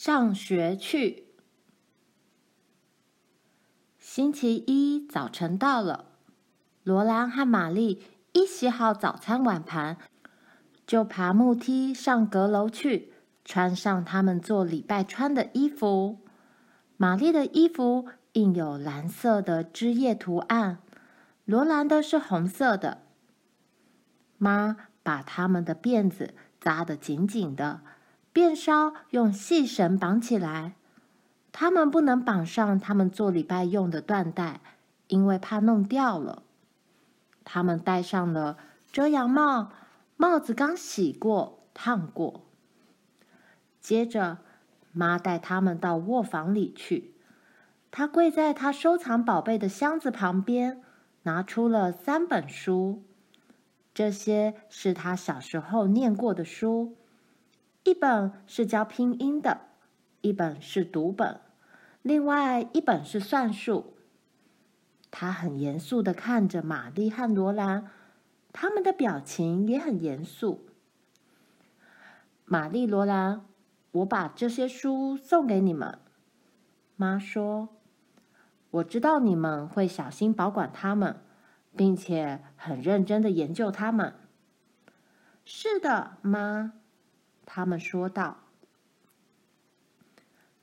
上学去。星期一早晨到了，罗兰和玛丽一洗好早餐碗盘，就爬木梯上阁楼去，穿上他们做礼拜穿的衣服。玛丽的衣服印有蓝色的枝叶图案，罗兰的是红色的。妈把他们的辫子扎得紧紧的。便梢用细绳绑起来，他们不能绑上他们做礼拜用的缎带，因为怕弄掉了。他们戴上了遮阳帽，帽子刚洗过、烫过。接着，妈带他们到卧房里去。她跪在她收藏宝贝的箱子旁边，拿出了三本书，这些是她小时候念过的书。一本是教拼音的，一本是读本，另外一本是算术。他很严肃地看着玛丽和罗兰，他们的表情也很严肃。玛丽、罗兰，我把这些书送给你们。妈说：“我知道你们会小心保管它们，并且很认真的研究它们。”是的，妈。他们说道：“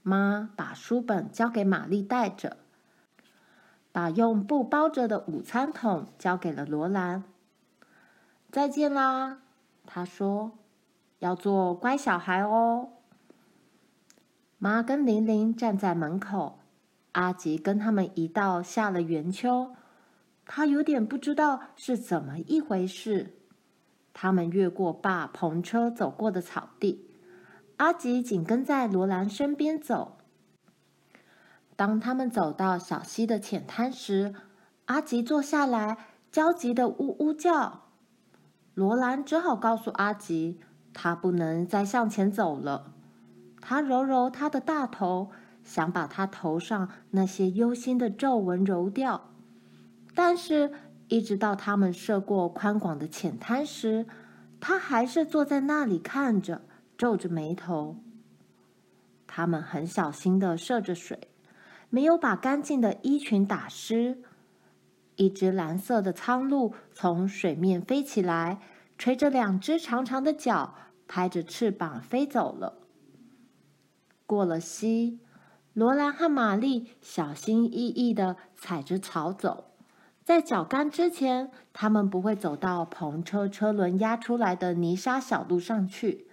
妈把书本交给玛丽带着，把用布包着的午餐桶交给了罗兰。再见啦，他说，要做乖小孩哦。”妈跟玲玲站在门口，阿吉跟他们一道下了圆丘，他有点不知道是怎么一回事。他们越过爸篷车走过的草地，阿吉紧跟在罗兰身边走。当他们走到小溪的浅滩时，阿吉坐下来，焦急地呜呜叫。罗兰只好告诉阿吉，他不能再向前走了。他揉揉他的大头，想把他头上那些忧心的皱纹揉掉，但是。一直到他们涉过宽广的浅滩时，他还是坐在那里看着，皱着眉头。他们很小心地涉着水，没有把干净的衣裙打湿。一只蓝色的苍鹭从水面飞起来，垂着两只长长的脚，拍着翅膀飞走了。过了溪，罗兰和玛丽小心翼翼地踩着草走。在脚干之前，他们不会走到篷车车轮压出来的泥沙小路上去，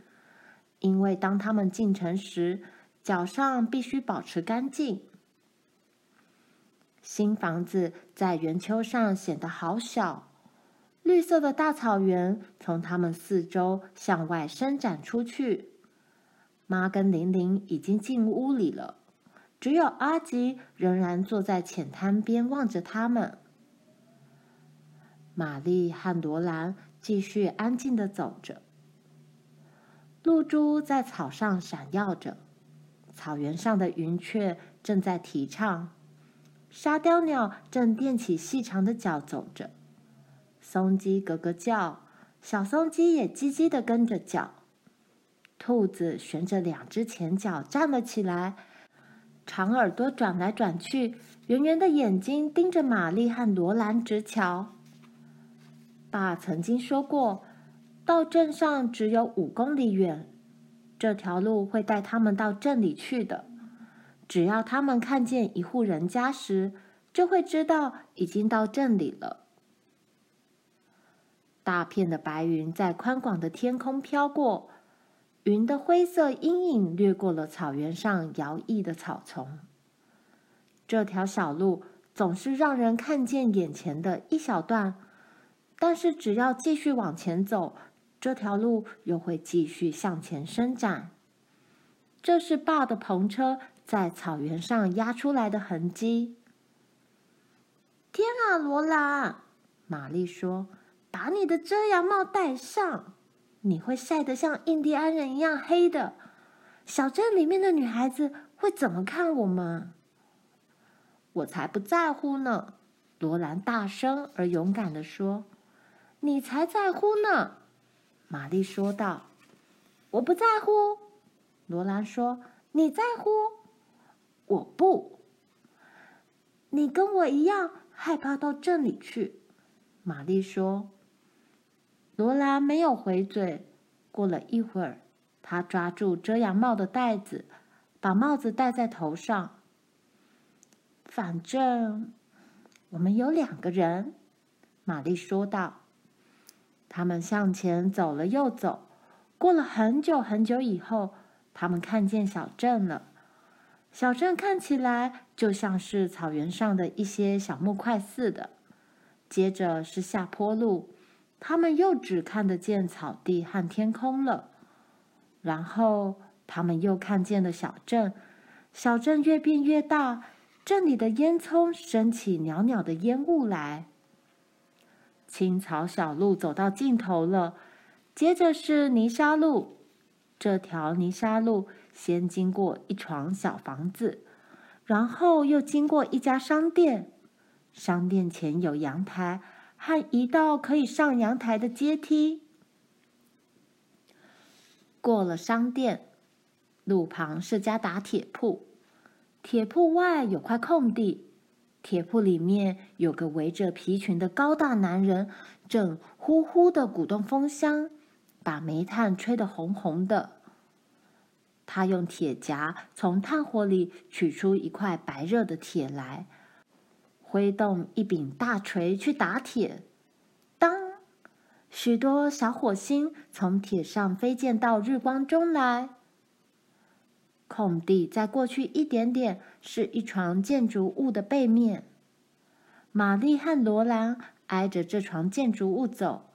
因为当他们进城时，脚上必须保持干净。新房子在圆丘上显得好小，绿色的大草原从他们四周向外伸展出去。妈跟玲玲已经进屋里了，只有阿吉仍然坐在浅滩边望着他们。玛丽和罗兰继续安静地走着。露珠在草上闪耀着，草原上的云雀正在啼唱，沙雕鸟正踮起细长的脚走着，松鸡咯咯叫，小松鸡也叽叽地跟着叫。兔子悬着两只前脚站了起来，长耳朵转来转去，圆圆的眼睛盯着玛丽和罗兰直瞧。爸曾经说过，到镇上只有五公里远，这条路会带他们到镇里去的。只要他们看见一户人家时，就会知道已经到镇里了。大片的白云在宽广的天空飘过，云的灰色阴影掠过了草原上摇曳的草丛。这条小路总是让人看见眼前的一小段。但是，只要继续往前走，这条路又会继续向前伸展。这是爸的篷车在草原上压出来的痕迹。天啊，罗兰！玛丽说：“把你的遮阳帽戴上，你会晒得像印第安人一样黑的。小镇里面的女孩子会怎么看我们？”我才不在乎呢！罗兰大声而勇敢地说。你才在乎呢，玛丽说道。“我不在乎。”罗兰说，“你在乎？我不。你跟我一样害怕到镇里去。玛丽说。罗兰没有回嘴。过了一会儿，他抓住遮阳帽的带子，把帽子戴在头上。反正我们有两个人，玛丽说道。他们向前走了又走，过了很久很久以后，他们看见小镇了。小镇看起来就像是草原上的一些小木块似的。接着是下坡路。他们又只看得见草地和天空了，然后他们又看见了小镇，小镇越变越大，镇里的烟囱升起袅袅的烟雾来。青草小路走到尽头了，接着是泥沙路。这条泥沙路先经过一幢小房子，然后又经过一家商店，商店前有阳台。和一道可以上阳台的阶梯。过了商店，路旁是家打铁铺，铁铺外有块空地，铁铺里面有个围着皮裙的高大男人，正呼呼的鼓动风箱，把煤炭吹得红红的。他用铁夹从炭火里取出一块白热的铁来。挥动一柄大锤去打铁，当许多小火星从铁上飞溅到日光中来。空地在过去一点点是一幢建筑物的背面。玛丽和罗兰挨着这幢建筑物走，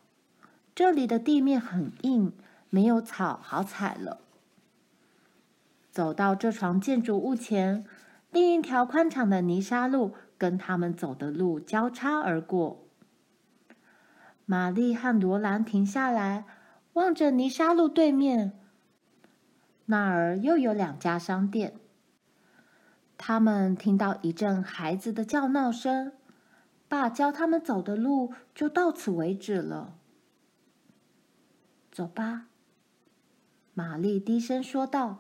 这里的地面很硬，没有草好踩了。走到这幢建筑物前，另一条宽敞的泥沙路。跟他们走的路交叉而过。玛丽和罗兰停下来，望着泥沙路对面，那儿又有两家商店。他们听到一阵孩子的叫闹声，爸教他们走的路就到此为止了。走吧，玛丽低声说道，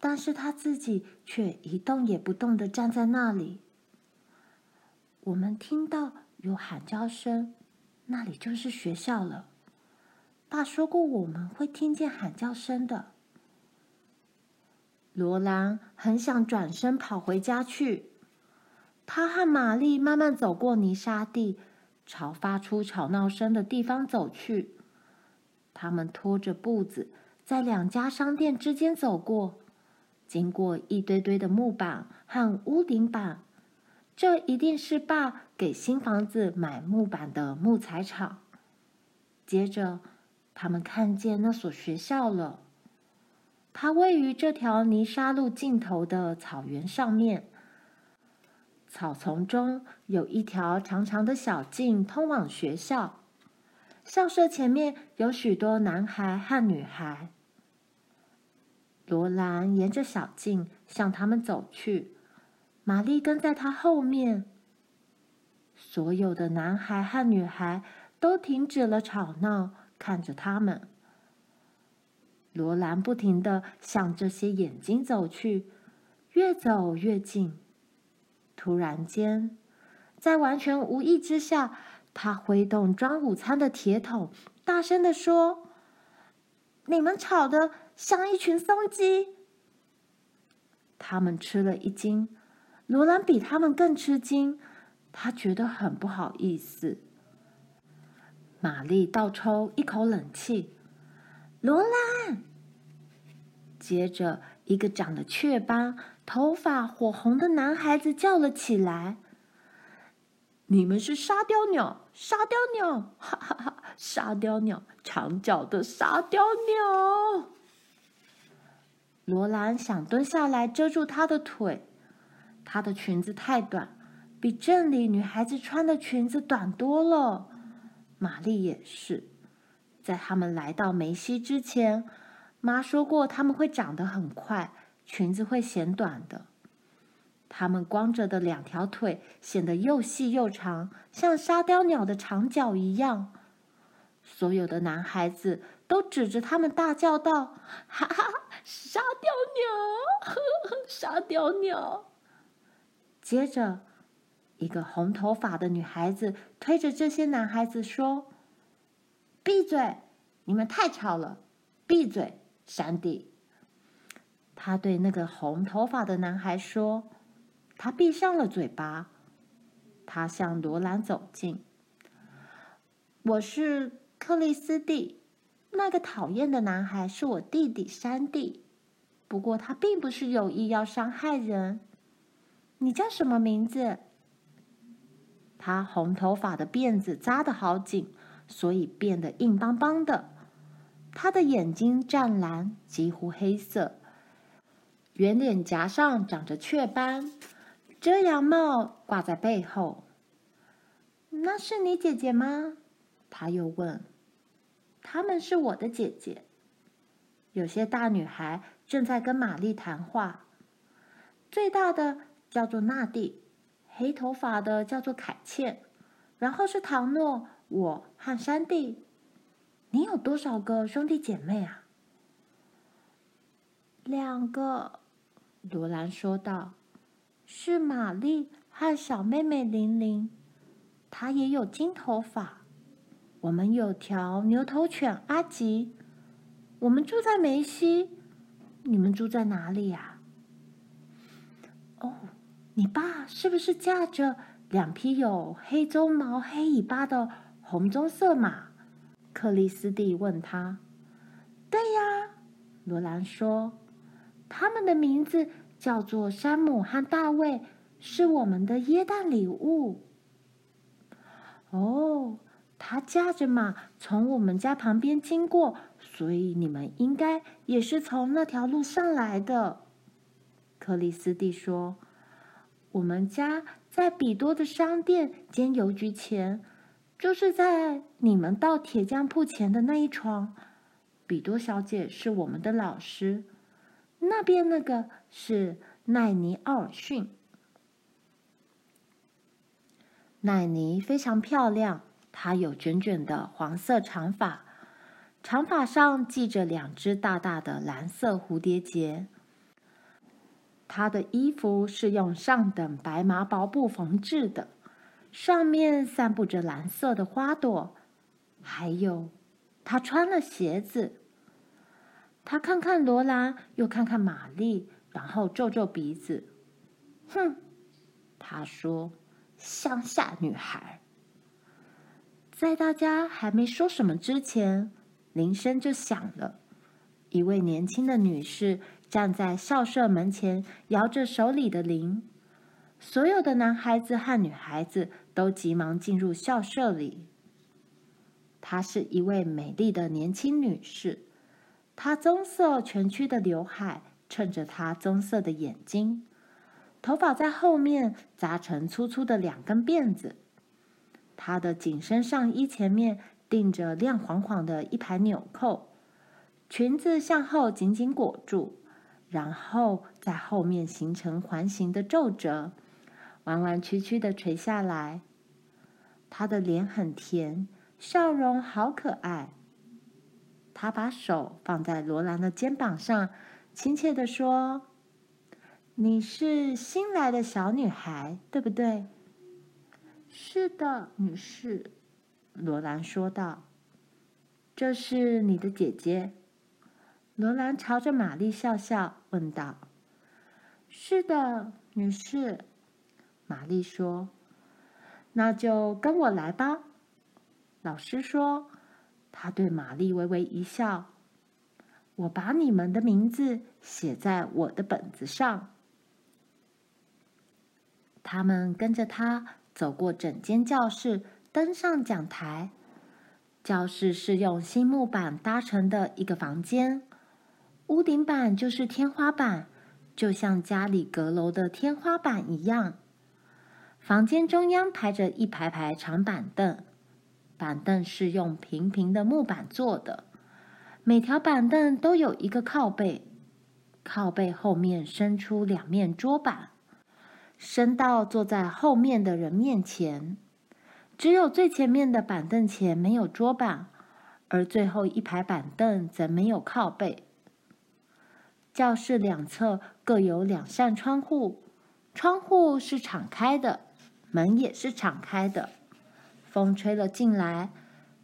但是她自己却一动也不动地站在那里。我们听到有喊叫声，那里就是学校了。爸说过我们会听见喊叫声的。罗兰很想转身跑回家去。他和玛丽慢慢走过泥沙地，朝发出吵闹声的地方走去。他们拖着步子，在两家商店之间走过，经过一堆堆的木板和屋顶板。这一定是爸给新房子买木板的木材厂。接着，他们看见那所学校了。它位于这条泥沙路尽头的草原上面。草丛中有一条长长的小径通往学校。校舍前面有许多男孩和女孩。罗兰沿着小径向他们走去。玛丽跟在他后面，所有的男孩和女孩都停止了吵闹，看着他们。罗兰不停的向这些眼睛走去，越走越近。突然间，在完全无意之下，他挥动装午餐的铁桶，大声地说：“你们吵得像一群松鸡！”他们吃了一惊。罗兰比他们更吃惊，他觉得很不好意思。玛丽倒抽一口冷气。罗兰，接着一个长得雀斑、头发火红的男孩子叫了起来：“你们是沙雕鸟，沙雕鸟，哈哈哈！沙雕鸟，长脚的沙雕鸟。”罗兰想蹲下来遮住他的腿。她的裙子太短，比镇里女孩子穿的裙子短多了。玛丽也是。在他们来到梅西之前，妈说过他们会长得很快，裙子会显短的。他们光着的两条腿显得又细又长，像沙雕鸟的长脚一样。所有的男孩子都指着他们大叫道：“哈哈，沙雕鸟，呵呵，沙雕鸟！”接着，一个红头发的女孩子推着这些男孩子说：“闭嘴！你们太吵了！闭嘴，山地！”他对那个红头发的男孩说：“他闭上了嘴巴。”他向罗兰走近。“我是克里斯蒂，那个讨厌的男孩是我弟弟山地，不过他并不是有意要伤害人。你叫什么名字？”他红头发的辫子扎得好紧，所以变得硬邦邦的。他的眼睛湛蓝，几乎黑色。圆脸颊上长着雀斑，遮阳帽挂在背后。那是你姐姐吗？他又问。她们是我的姐姐。有些大女孩正在跟玛丽谈话。最大的叫做娜蒂，黑头发的叫做凯茜，然后是唐诺，我和山地。你有多少个兄弟姐妹啊？两个。罗兰说道：“是玛丽和小妹妹玲玲，她也有金头发。我们有条牛头犬阿吉。我们住在梅西，你们住在哪里呀？”“哦，你爸是不是驾着两匹有黑鬃毛、黑尾巴的红棕色马？”克里斯蒂问他。“对呀。”罗兰说。他们的名字叫做山姆和大卫，是我们的耶诞礼物。哦，他驾着马从我们家旁边经过，所以你们应该也是从那条路上来的。克里斯蒂说：“我们家在比多的商店兼邮局前，就是在你们到铁匠铺前的那一幢。比多小姐是我们的老师。”那边那个是奈尼·奥尔逊。奈尼非常漂亮，她有卷卷的黄色长发，长发上系着两只大大的蓝色蝴蝶结。她的衣服是用上等白麻薄布缝制的，上面散布着蓝色的花朵。还有，她穿了鞋子。他看看罗兰，又看看玛丽，然后皱皱鼻子。哼，他说：“乡下女孩。”在大家还没说什么之前，铃声就响了。一位年轻的女士站在校舍门前，摇着手里的铃。所有的男孩子和女孩子都急忙进入校舍里。她是一位美丽的年轻女士。她棕色蜷曲的刘海衬着她棕色的眼睛，头发在后面扎成粗粗的两根辫子。她的紧身上衣前面钉着亮晃晃的一排纽扣，裙子向后紧紧裹住，然后在后面形成环形的皱褶，弯弯曲曲的垂下来。她的脸很甜，笑容好可爱。他把手放在罗兰的肩膀上，亲切地说：“你是新来的小女孩，对不对？”“是的，女士。”罗兰说道。“这是你的姐姐。”罗兰朝着玛丽笑笑，问道。“是的，女士。”玛丽说。“那就跟我来吧。”老师说。他对玛丽微微一笑：“我把你们的名字写在我的本子上。”他们跟着他走过整间教室，登上讲台。教室是用新木板搭成的一个房间，屋顶板就是天花板，就像家里阁楼的天花板一样。房间中央排着一排排长板凳。板凳是用平平的木板做的，每条板凳都有一个靠背，靠背后面伸出两面桌板，伸到坐在后面的人面前。只有最前面的板凳前没有桌板，而最后一排板凳则没有靠背。教室两侧各有两扇窗户，窗户是敞开的，门也是敞开的。风吹了进来，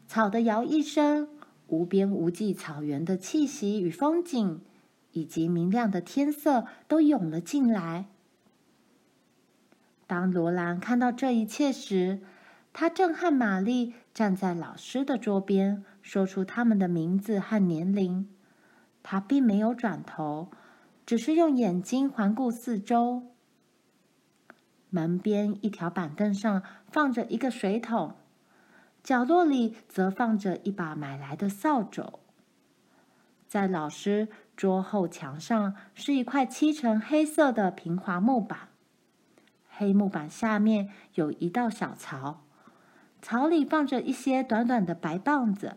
草的摇曳声，无边无际草原的气息与风景，以及明亮的天色都涌了进来。当罗兰看到这一切时，他正和玛丽站在老师的桌边，说出他们的名字和年龄。他并没有转头，只是用眼睛环顾四周。门边一条板凳上放着一个水桶，角落里则放着一把买来的扫帚。在老师桌后墙上是一块漆成黑色的平滑木板，黑木板下面有一道小槽，槽里放着一些短短的白棒子。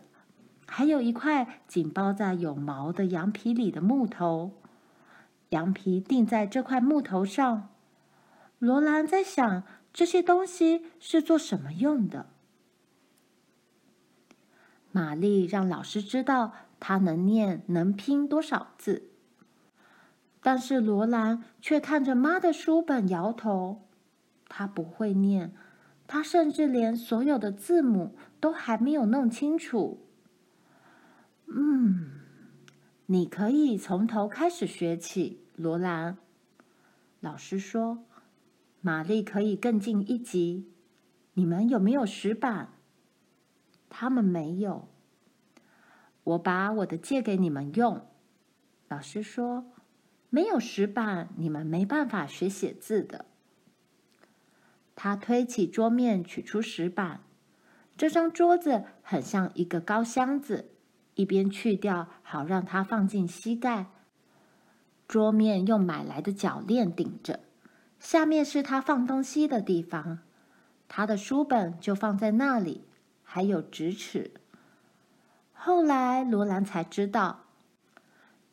还有一块紧包在有毛的羊皮里的木头，羊皮钉在这块木头上。罗兰在想，这些东西是做什么用的？玛丽让老师知道她能念能拼多少字，但是罗兰却看着妈的书本摇头。她不会念，她甚至连所有的字母都还没有弄清楚。嗯，你可以从头开始学起，罗兰。老师说：“玛丽可以更进一级。”你们有没有石板？他们没有。我把我的借给你们用。老师说：“没有石板，你们没办法学写字的。”他推起桌面，取出石板。这张桌子很像一个高箱子。一边去掉，好让它放进膝盖。桌面用买来的铰链顶着，下面是他放东西的地方。他的书本就放在那里，还有直尺。后来罗兰才知道，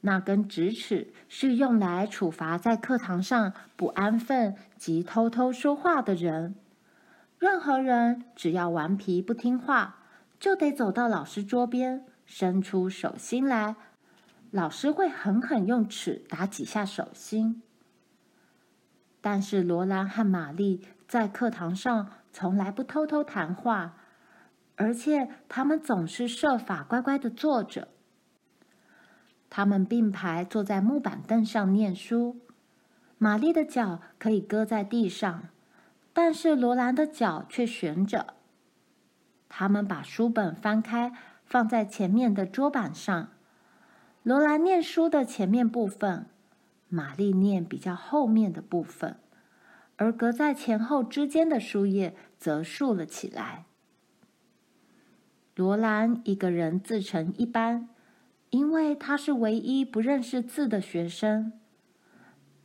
那根直尺是用来处罚在课堂上不安分及偷偷说话的人。任何人只要顽皮不听话，就得走到老师桌边。伸出手心来，老师会狠狠用尺打几下手心。但是罗兰和玛丽在课堂上从来不偷偷谈话，而且他们总是设法乖乖的坐着。他们并排坐在木板凳上念书，玛丽的脚可以搁在地上，但是罗兰的脚却悬着。他们把书本翻开。放在前面的桌板上，罗兰念书的前面部分，玛丽念比较后面的部分，而隔在前后之间的书页则竖了起来。罗兰一个人自成一班，因为他是唯一不认识字的学生。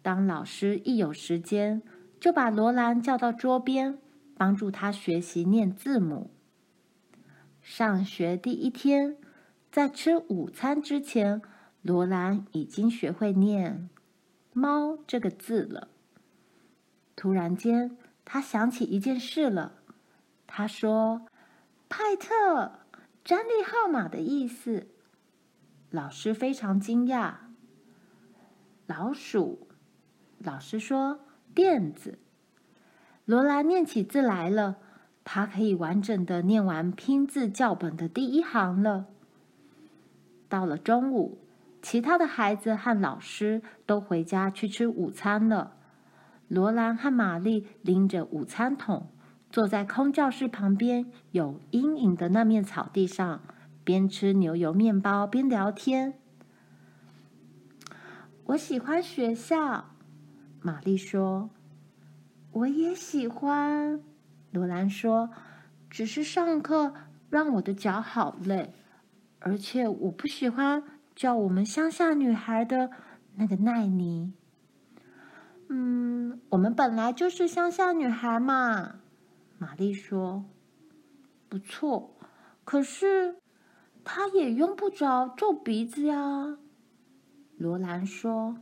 当老师一有时间，就把罗兰叫到桌边，帮助他学习念字母。上学第一天，在吃午餐之前，罗兰已经学会念“猫”这个字了。突然间，他想起一件事了。他说：“派特，专利号码的意思。”老师非常惊讶。老鼠，老师说：“垫子。”罗兰念起字来了。他可以完整的念完拼字教本的第一行了。到了中午，其他的孩子和老师都回家去吃午餐了。罗兰和玛丽拎着午餐桶，坐在空教室旁边有阴影的那面草地上，边吃牛油面包边聊天。我喜欢学校，玛丽说。我也喜欢。罗兰说：“只是上课让我的脚好累，而且我不喜欢叫我们乡下女孩的那个奈尼。”“嗯，我们本来就是乡下女孩嘛。”玛丽说。“不错，可是她也用不着皱鼻子呀。”罗兰说。